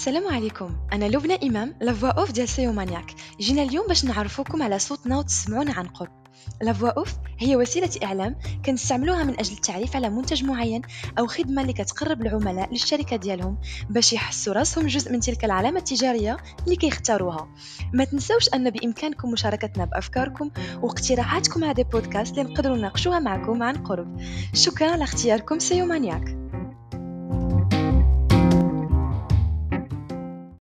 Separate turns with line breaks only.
السلام عليكم. أنا لبنى إمام la voix off ديال SEO Maniac. جينا اليوم باش نعرفوكم على صوتنا وتسمعونا عن قرب. la voix off هي وسيلة إعلام كنستعملوها من أجل التعريف على منتج معين أو خدمة اللي كتقرب العملاء للشركة ديالهم باش يحسوا راسهم جزء من تلك العلامة التجارية اللي كيختاروها. ما تنسوش أن بإمكانكم مشاركتنا بأفكاركم واقتراحاتكم على des podcasts اللي نقدروا نناقشوها معكم عن قرب. شكرا على اختياركم SEO Maniac.